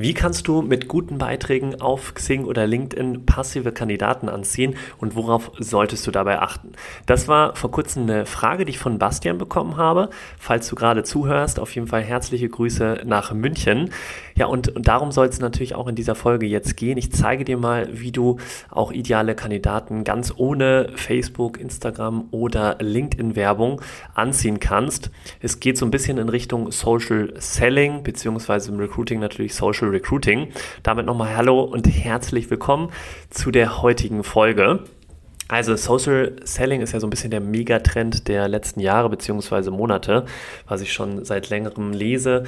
Wie kannst du mit guten Beiträgen auf Xing oder LinkedIn passive Kandidaten anziehen und worauf solltest du dabei achten? Das war vor kurzem eine Frage, die ich von Bastian bekommen habe. Falls du gerade zuhörst, auf jeden Fall herzliche Grüße nach München. Ja, und, und darum soll es natürlich auch in dieser Folge jetzt gehen. Ich zeige dir mal, wie du auch ideale Kandidaten ganz ohne Facebook, Instagram oder LinkedIn-Werbung anziehen kannst. Es geht so ein bisschen in Richtung Social Selling, beziehungsweise im Recruiting natürlich Social Recruiting. Damit nochmal Hallo und herzlich willkommen zu der heutigen Folge. Also Social Selling ist ja so ein bisschen der Megatrend der letzten Jahre bzw. Monate, was ich schon seit längerem lese.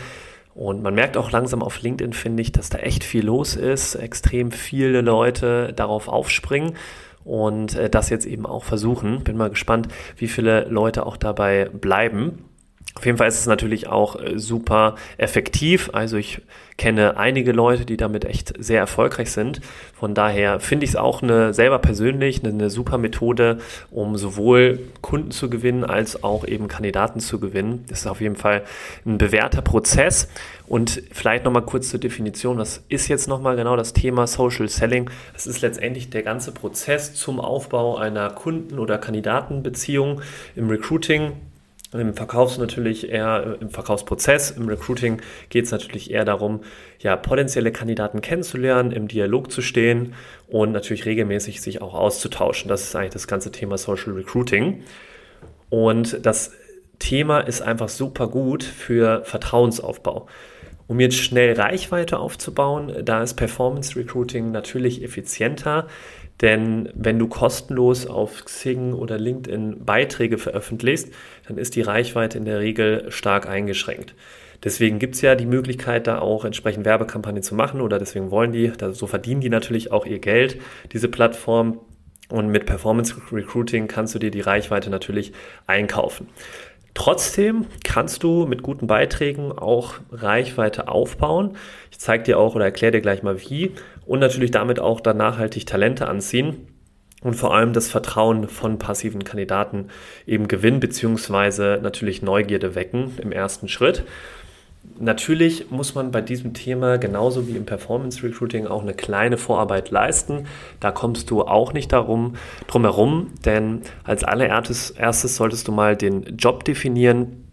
Und man merkt auch langsam auf LinkedIn, finde ich, dass da echt viel los ist, extrem viele Leute darauf aufspringen und äh, das jetzt eben auch versuchen. Bin mal gespannt, wie viele Leute auch dabei bleiben. Auf jeden Fall ist es natürlich auch äh, super effektiv. Also ich kenne einige Leute, die damit echt sehr erfolgreich sind. Von daher finde ich es auch eine selber persönlich eine, eine, super Methode, um sowohl Kunden zu gewinnen als auch eben Kandidaten zu gewinnen. Das ist auf jeden Fall ein bewährter Prozess. Und vielleicht nochmal kurz zur Definition. Was ist jetzt nochmal genau das Thema Social Selling? Es ist letztendlich der ganze Prozess zum Aufbau einer Kunden- oder Kandidatenbeziehung im Recruiting im Verkaufs natürlich eher im Verkaufsprozess, im Recruiting geht es natürlich eher darum, ja, potenzielle Kandidaten kennenzulernen, im Dialog zu stehen und natürlich regelmäßig sich auch auszutauschen. Das ist eigentlich das ganze Thema Social Recruiting. Und das Thema ist einfach super gut für Vertrauensaufbau. Um jetzt schnell Reichweite aufzubauen, da ist Performance Recruiting natürlich effizienter, denn wenn du kostenlos auf Xing oder LinkedIn Beiträge veröffentlichst, dann ist die Reichweite in der Regel stark eingeschränkt. Deswegen gibt es ja die Möglichkeit, da auch entsprechend Werbekampagnen zu machen oder deswegen wollen die, so verdienen die natürlich auch ihr Geld, diese Plattform. Und mit Performance Recruiting kannst du dir die Reichweite natürlich einkaufen. Trotzdem kannst du mit guten Beiträgen auch Reichweite aufbauen. Ich zeige dir auch oder erkläre dir gleich mal wie und natürlich damit auch dann nachhaltig Talente anziehen und vor allem das Vertrauen von passiven Kandidaten eben gewinnen beziehungsweise natürlich Neugierde wecken im ersten Schritt. Natürlich muss man bei diesem Thema genauso wie im Performance Recruiting auch eine kleine Vorarbeit leisten. Da kommst du auch nicht darum, drum herum, denn als allererstes erstes solltest du mal den Job definieren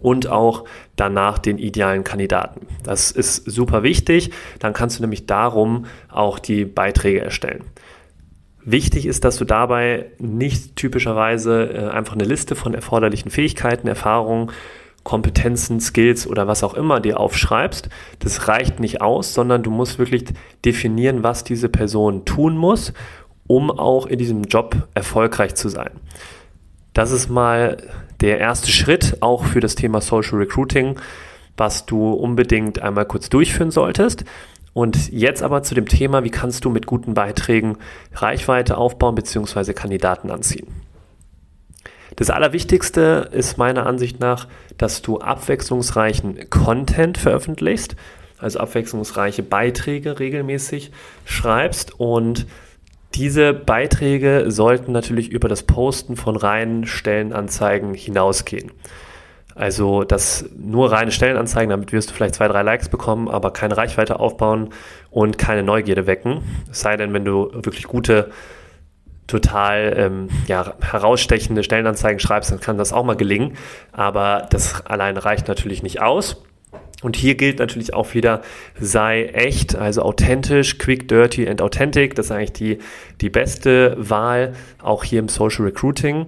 und auch danach den idealen Kandidaten. Das ist super wichtig. Dann kannst du nämlich darum auch die Beiträge erstellen. Wichtig ist, dass du dabei nicht typischerweise äh, einfach eine Liste von erforderlichen Fähigkeiten, Erfahrungen Kompetenzen, Skills oder was auch immer dir aufschreibst, das reicht nicht aus, sondern du musst wirklich definieren, was diese Person tun muss, um auch in diesem Job erfolgreich zu sein. Das ist mal der erste Schritt auch für das Thema Social Recruiting, was du unbedingt einmal kurz durchführen solltest. Und jetzt aber zu dem Thema, wie kannst du mit guten Beiträgen Reichweite aufbauen bzw. Kandidaten anziehen. Das Allerwichtigste ist meiner Ansicht nach, dass du abwechslungsreichen Content veröffentlichst, also abwechslungsreiche Beiträge regelmäßig schreibst und diese Beiträge sollten natürlich über das Posten von reinen Stellenanzeigen hinausgehen. Also das nur reine Stellenanzeigen, damit wirst du vielleicht zwei, drei Likes bekommen, aber keine Reichweite aufbauen und keine Neugierde wecken. Es sei denn, wenn du wirklich gute total ähm, ja, herausstechende Stellenanzeigen schreibst, dann kann das auch mal gelingen. Aber das alleine reicht natürlich nicht aus. Und hier gilt natürlich auch wieder, sei echt, also authentisch, quick, dirty and authentic. Das ist eigentlich die, die beste Wahl, auch hier im Social Recruiting.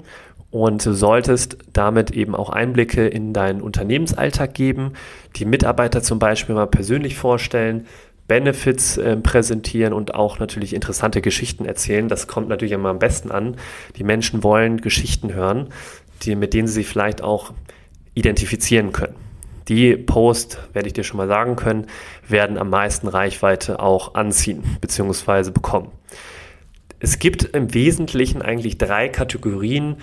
Und du solltest damit eben auch Einblicke in deinen Unternehmensalltag geben, die Mitarbeiter zum Beispiel mal persönlich vorstellen, Benefits äh, präsentieren und auch natürlich interessante Geschichten erzählen. Das kommt natürlich immer am besten an. Die Menschen wollen Geschichten hören, die, mit denen sie sich vielleicht auch identifizieren können. Die Post, werde ich dir schon mal sagen können, werden am meisten Reichweite auch anziehen bzw. bekommen. Es gibt im Wesentlichen eigentlich drei Kategorien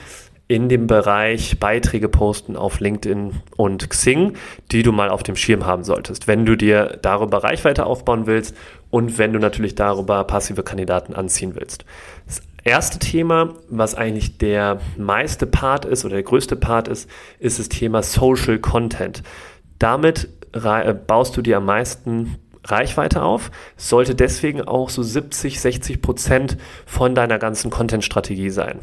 in dem Bereich Beiträge posten auf LinkedIn und Xing, die du mal auf dem Schirm haben solltest, wenn du dir darüber Reichweite aufbauen willst und wenn du natürlich darüber passive Kandidaten anziehen willst. Das erste Thema, was eigentlich der meiste Part ist oder der größte Part ist, ist das Thema Social Content. Damit äh, baust du dir am meisten Reichweite auf, sollte deswegen auch so 70, 60 Prozent von deiner ganzen Content-Strategie sein.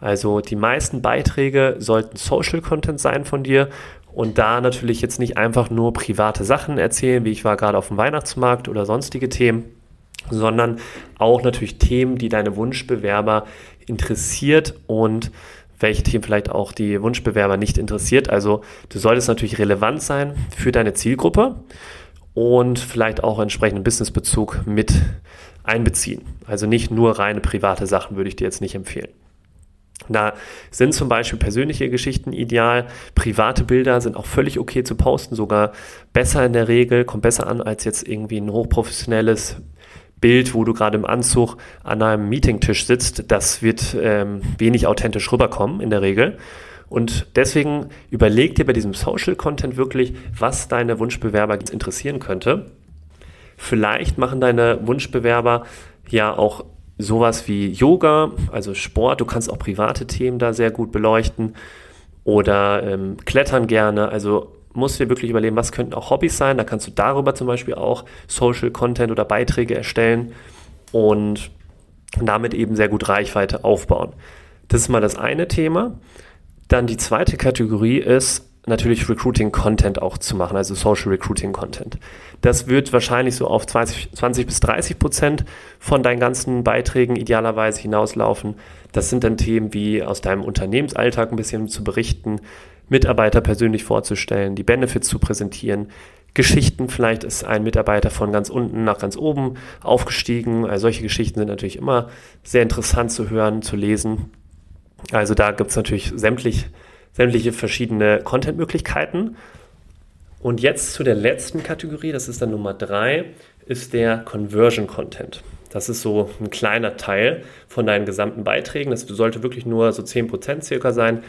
Also die meisten Beiträge sollten Social Content sein von dir und da natürlich jetzt nicht einfach nur private Sachen erzählen, wie ich war gerade auf dem Weihnachtsmarkt oder sonstige Themen, sondern auch natürlich Themen, die deine Wunschbewerber interessiert und welche Themen vielleicht auch die Wunschbewerber nicht interessiert. Also du solltest natürlich relevant sein für deine Zielgruppe und vielleicht auch entsprechenden Businessbezug mit einbeziehen. Also nicht nur reine private Sachen würde ich dir jetzt nicht empfehlen. Da sind zum Beispiel persönliche Geschichten ideal. Private Bilder sind auch völlig okay zu posten, sogar besser in der Regel, kommt besser an als jetzt irgendwie ein hochprofessionelles Bild, wo du gerade im Anzug an einem Meetingtisch sitzt. Das wird ähm, wenig authentisch rüberkommen in der Regel. Und deswegen überleg dir bei diesem Social Content wirklich, was deine Wunschbewerber interessieren könnte. Vielleicht machen deine Wunschbewerber ja auch sowas wie Yoga, also Sport, du kannst auch private Themen da sehr gut beleuchten oder ähm, klettern gerne, also musst dir wirklich überlegen, was könnten auch Hobbys sein, da kannst du darüber zum Beispiel auch Social Content oder Beiträge erstellen und damit eben sehr gut Reichweite aufbauen. Das ist mal das eine Thema. Dann die zweite Kategorie ist natürlich Recruiting Content auch zu machen, also Social Recruiting Content. Das wird wahrscheinlich so auf 20, 20 bis 30 Prozent von deinen ganzen Beiträgen idealerweise hinauslaufen. Das sind dann Themen wie aus deinem Unternehmensalltag ein bisschen zu berichten, Mitarbeiter persönlich vorzustellen, die Benefits zu präsentieren, Geschichten, vielleicht ist ein Mitarbeiter von ganz unten nach ganz oben aufgestiegen. Also solche Geschichten sind natürlich immer sehr interessant zu hören, zu lesen. Also da gibt es natürlich sämtlich sämtliche verschiedene Content-Möglichkeiten. Und jetzt zu der letzten Kategorie, das ist dann Nummer drei, ist der Conversion Content. Das ist so ein kleiner Teil von deinen gesamten Beiträgen. Das sollte wirklich nur so 10% circa sein.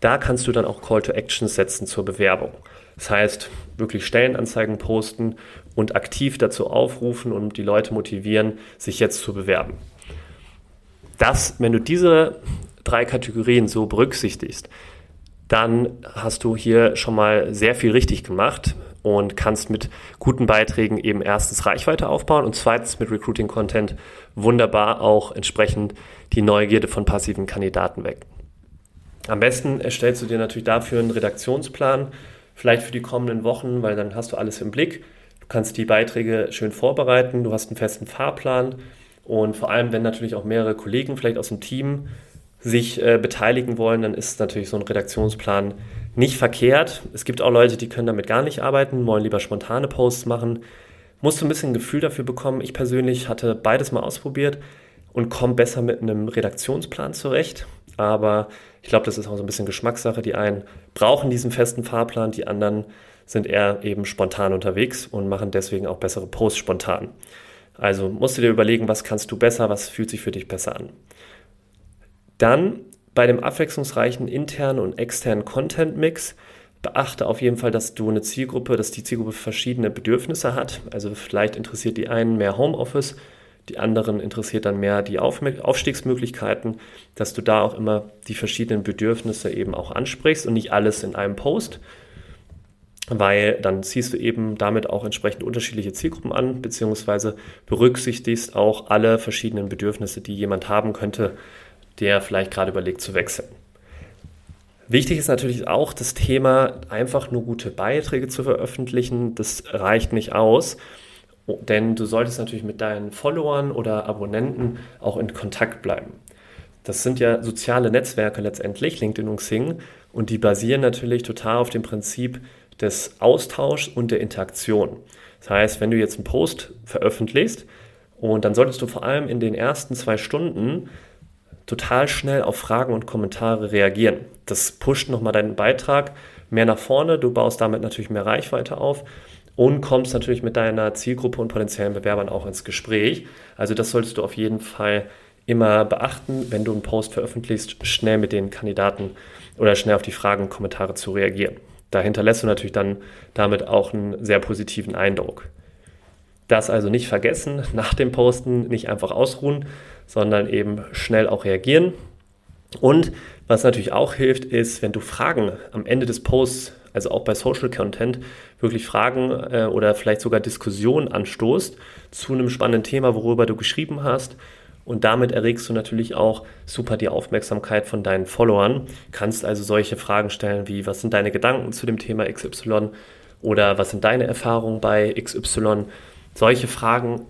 Da kannst du dann auch Call to Action setzen zur Bewerbung. Das heißt, wirklich Stellenanzeigen posten und aktiv dazu aufrufen und die Leute motivieren, sich jetzt zu bewerben. Das, wenn du diese drei Kategorien so berücksichtigst, dann hast du hier schon mal sehr viel richtig gemacht und kannst mit guten Beiträgen eben erstens Reichweite aufbauen und zweitens mit Recruiting Content wunderbar auch entsprechend die Neugierde von passiven Kandidaten weg. Am besten erstellst du dir natürlich dafür einen Redaktionsplan, vielleicht für die kommenden Wochen, weil dann hast du alles im Blick. Du kannst die Beiträge schön vorbereiten, du hast einen festen Fahrplan und vor allem, wenn natürlich auch mehrere Kollegen vielleicht aus dem Team sich äh, beteiligen wollen, dann ist natürlich so ein Redaktionsplan nicht verkehrt. Es gibt auch Leute, die können damit gar nicht arbeiten, wollen lieber spontane Posts machen. Musst du ein bisschen ein Gefühl dafür bekommen. Ich persönlich hatte beides mal ausprobiert und komme besser mit einem Redaktionsplan zurecht. Aber ich glaube, das ist auch so ein bisschen Geschmackssache. Die einen brauchen diesen festen Fahrplan, die anderen sind eher eben spontan unterwegs und machen deswegen auch bessere Posts spontan. Also musst du dir überlegen, was kannst du besser, was fühlt sich für dich besser an. Dann bei dem abwechslungsreichen internen und externen Content-Mix beachte auf jeden Fall, dass du eine Zielgruppe, dass die Zielgruppe verschiedene Bedürfnisse hat. Also vielleicht interessiert die einen mehr Homeoffice, die anderen interessiert dann mehr die Auf Aufstiegsmöglichkeiten, dass du da auch immer die verschiedenen Bedürfnisse eben auch ansprichst und nicht alles in einem Post, weil dann ziehst du eben damit auch entsprechend unterschiedliche Zielgruppen an, beziehungsweise berücksichtigst auch alle verschiedenen Bedürfnisse, die jemand haben könnte, der vielleicht gerade überlegt zu wechseln. Wichtig ist natürlich auch das Thema, einfach nur gute Beiträge zu veröffentlichen. Das reicht nicht aus, denn du solltest natürlich mit deinen Followern oder Abonnenten auch in Kontakt bleiben. Das sind ja soziale Netzwerke letztendlich, LinkedIn und Xing, und die basieren natürlich total auf dem Prinzip des Austauschs und der Interaktion. Das heißt, wenn du jetzt einen Post veröffentlichst, und dann solltest du vor allem in den ersten zwei Stunden total schnell auf Fragen und Kommentare reagieren. Das pusht nochmal deinen Beitrag mehr nach vorne. Du baust damit natürlich mehr Reichweite auf und kommst natürlich mit deiner Zielgruppe und potenziellen Bewerbern auch ins Gespräch. Also das solltest du auf jeden Fall immer beachten, wenn du einen Post veröffentlichst, schnell mit den Kandidaten oder schnell auf die Fragen und Kommentare zu reagieren. Da hinterlässt du natürlich dann damit auch einen sehr positiven Eindruck. Das also nicht vergessen, nach dem Posten nicht einfach ausruhen, sondern eben schnell auch reagieren. Und was natürlich auch hilft, ist, wenn du Fragen am Ende des Posts, also auch bei Social Content, wirklich Fragen äh, oder vielleicht sogar Diskussionen anstoßt zu einem spannenden Thema, worüber du geschrieben hast. Und damit erregst du natürlich auch super die Aufmerksamkeit von deinen Followern. Kannst also solche Fragen stellen wie, was sind deine Gedanken zu dem Thema XY oder was sind deine Erfahrungen bei XY? Solche Fragen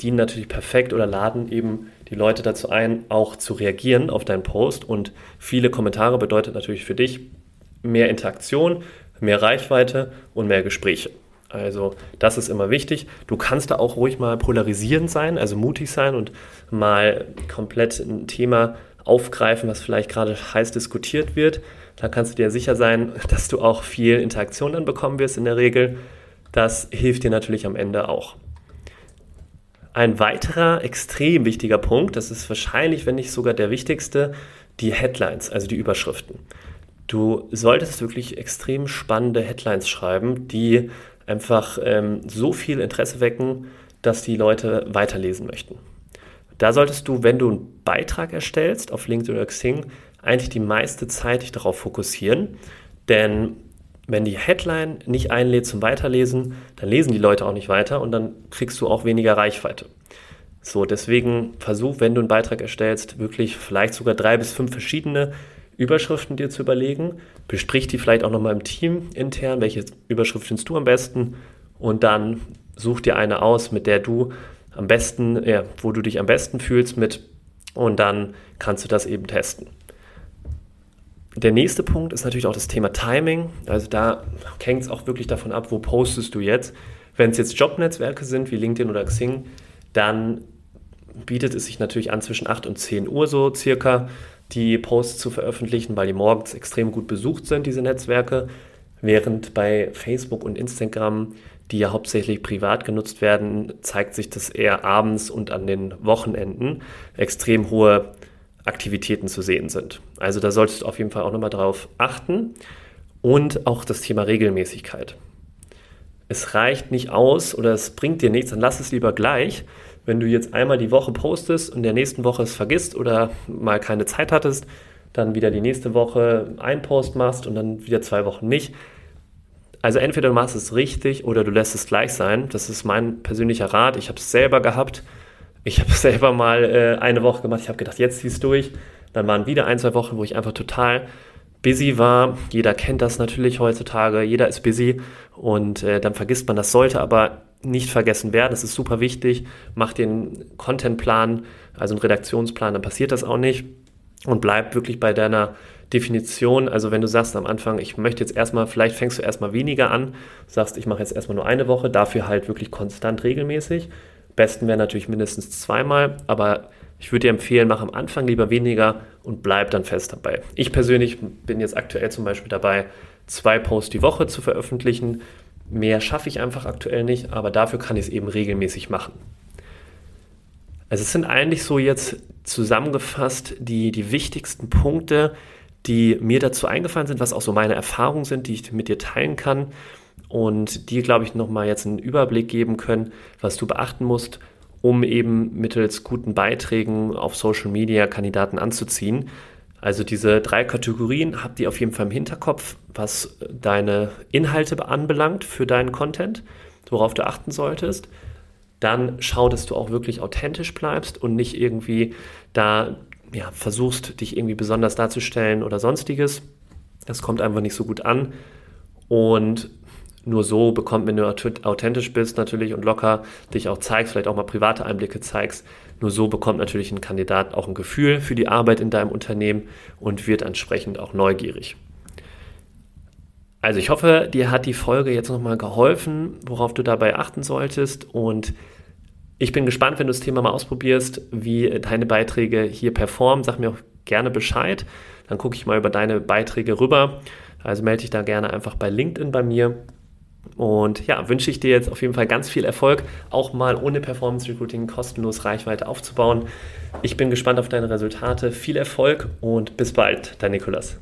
dienen natürlich perfekt oder laden eben die Leute dazu ein, auch zu reagieren auf deinen Post. Und viele Kommentare bedeutet natürlich für dich mehr Interaktion, mehr Reichweite und mehr Gespräche. Also das ist immer wichtig. Du kannst da auch ruhig mal polarisierend sein, also mutig sein und mal komplett ein Thema aufgreifen, was vielleicht gerade heiß diskutiert wird. Da kannst du dir sicher sein, dass du auch viel Interaktion dann bekommen wirst in der Regel. Das hilft dir natürlich am Ende auch. Ein weiterer extrem wichtiger Punkt, das ist wahrscheinlich, wenn nicht sogar der wichtigste, die Headlines, also die Überschriften. Du solltest wirklich extrem spannende Headlines schreiben, die einfach ähm, so viel Interesse wecken, dass die Leute weiterlesen möchten. Da solltest du, wenn du einen Beitrag erstellst auf LinkedIn oder Xing, eigentlich die meiste Zeit dich darauf fokussieren, denn wenn die Headline nicht einlädt zum Weiterlesen, dann lesen die Leute auch nicht weiter und dann kriegst du auch weniger Reichweite. So, deswegen versuch, wenn du einen Beitrag erstellst, wirklich vielleicht sogar drei bis fünf verschiedene Überschriften dir zu überlegen. Besprich die vielleicht auch nochmal im Team intern, welche Überschrift findest du am besten und dann such dir eine aus, mit der du am besten, ja, wo du dich am besten fühlst mit und dann kannst du das eben testen. Der nächste Punkt ist natürlich auch das Thema Timing. Also da hängt es auch wirklich davon ab, wo postest du jetzt. Wenn es jetzt Jobnetzwerke sind wie LinkedIn oder Xing, dann bietet es sich natürlich an, zwischen 8 und 10 Uhr so circa die Posts zu veröffentlichen, weil die morgens extrem gut besucht sind, diese Netzwerke. Während bei Facebook und Instagram, die ja hauptsächlich privat genutzt werden, zeigt sich das eher abends und an den Wochenenden extrem hohe Aktivitäten zu sehen sind. Also da solltest du auf jeden Fall auch nochmal drauf achten. Und auch das Thema Regelmäßigkeit. Es reicht nicht aus oder es bringt dir nichts, dann lass es lieber gleich. Wenn du jetzt einmal die Woche postest und der nächsten Woche es vergisst oder mal keine Zeit hattest, dann wieder die nächste Woche einen Post machst und dann wieder zwei Wochen nicht. Also entweder du machst es richtig oder du lässt es gleich sein. Das ist mein persönlicher Rat. Ich habe es selber gehabt. Ich habe selber mal äh, eine Woche gemacht. Ich habe gedacht, jetzt ziehst du durch. Dann waren wieder ein, zwei Wochen, wo ich einfach total busy war. Jeder kennt das natürlich heutzutage. Jeder ist busy und äh, dann vergisst man das. Sollte aber nicht vergessen werden. Das ist super wichtig. Mach den Contentplan, also einen Redaktionsplan, dann passiert das auch nicht. Und bleib wirklich bei deiner Definition. Also wenn du sagst am Anfang, ich möchte jetzt erstmal, vielleicht fängst du erstmal weniger an, sagst, ich mache jetzt erstmal nur eine Woche, dafür halt wirklich konstant regelmäßig Besten wäre natürlich mindestens zweimal, aber ich würde dir empfehlen, mach am Anfang lieber weniger und bleib dann fest dabei. Ich persönlich bin jetzt aktuell zum Beispiel dabei, zwei Posts die Woche zu veröffentlichen. Mehr schaffe ich einfach aktuell nicht, aber dafür kann ich es eben regelmäßig machen. Also es sind eigentlich so jetzt zusammengefasst die, die wichtigsten Punkte, die mir dazu eingefallen sind, was auch so meine Erfahrungen sind, die ich mit dir teilen kann und die, glaube ich, nochmal jetzt einen Überblick geben können, was du beachten musst, um eben mittels guten Beiträgen auf Social Media Kandidaten anzuziehen. Also diese drei Kategorien habt ihr auf jeden Fall im Hinterkopf, was deine Inhalte anbelangt für deinen Content, worauf du achten solltest. Dann schau, dass du auch wirklich authentisch bleibst und nicht irgendwie da ja, versuchst, dich irgendwie besonders darzustellen oder sonstiges. Das kommt einfach nicht so gut an. Und nur so bekommt, wenn du authentisch bist natürlich und locker dich auch zeigst, vielleicht auch mal private Einblicke zeigst, nur so bekommt natürlich ein Kandidat auch ein Gefühl für die Arbeit in deinem Unternehmen und wird entsprechend auch neugierig. Also ich hoffe, dir hat die Folge jetzt nochmal geholfen, worauf du dabei achten solltest und ich bin gespannt, wenn du das Thema mal ausprobierst, wie deine Beiträge hier performen. Sag mir auch gerne Bescheid. Dann gucke ich mal über deine Beiträge rüber. Also melde dich da gerne einfach bei LinkedIn bei mir Und ja, wünsche ich dir jetzt auf jeden Fall ganz viel Erfolg, auch mal ohne Performance Recruiting kostenlos Reichweite aufzubauen. Ich bin gespannt auf deine Resultate. Viel Erfolg und bis bald, dein Nikolas.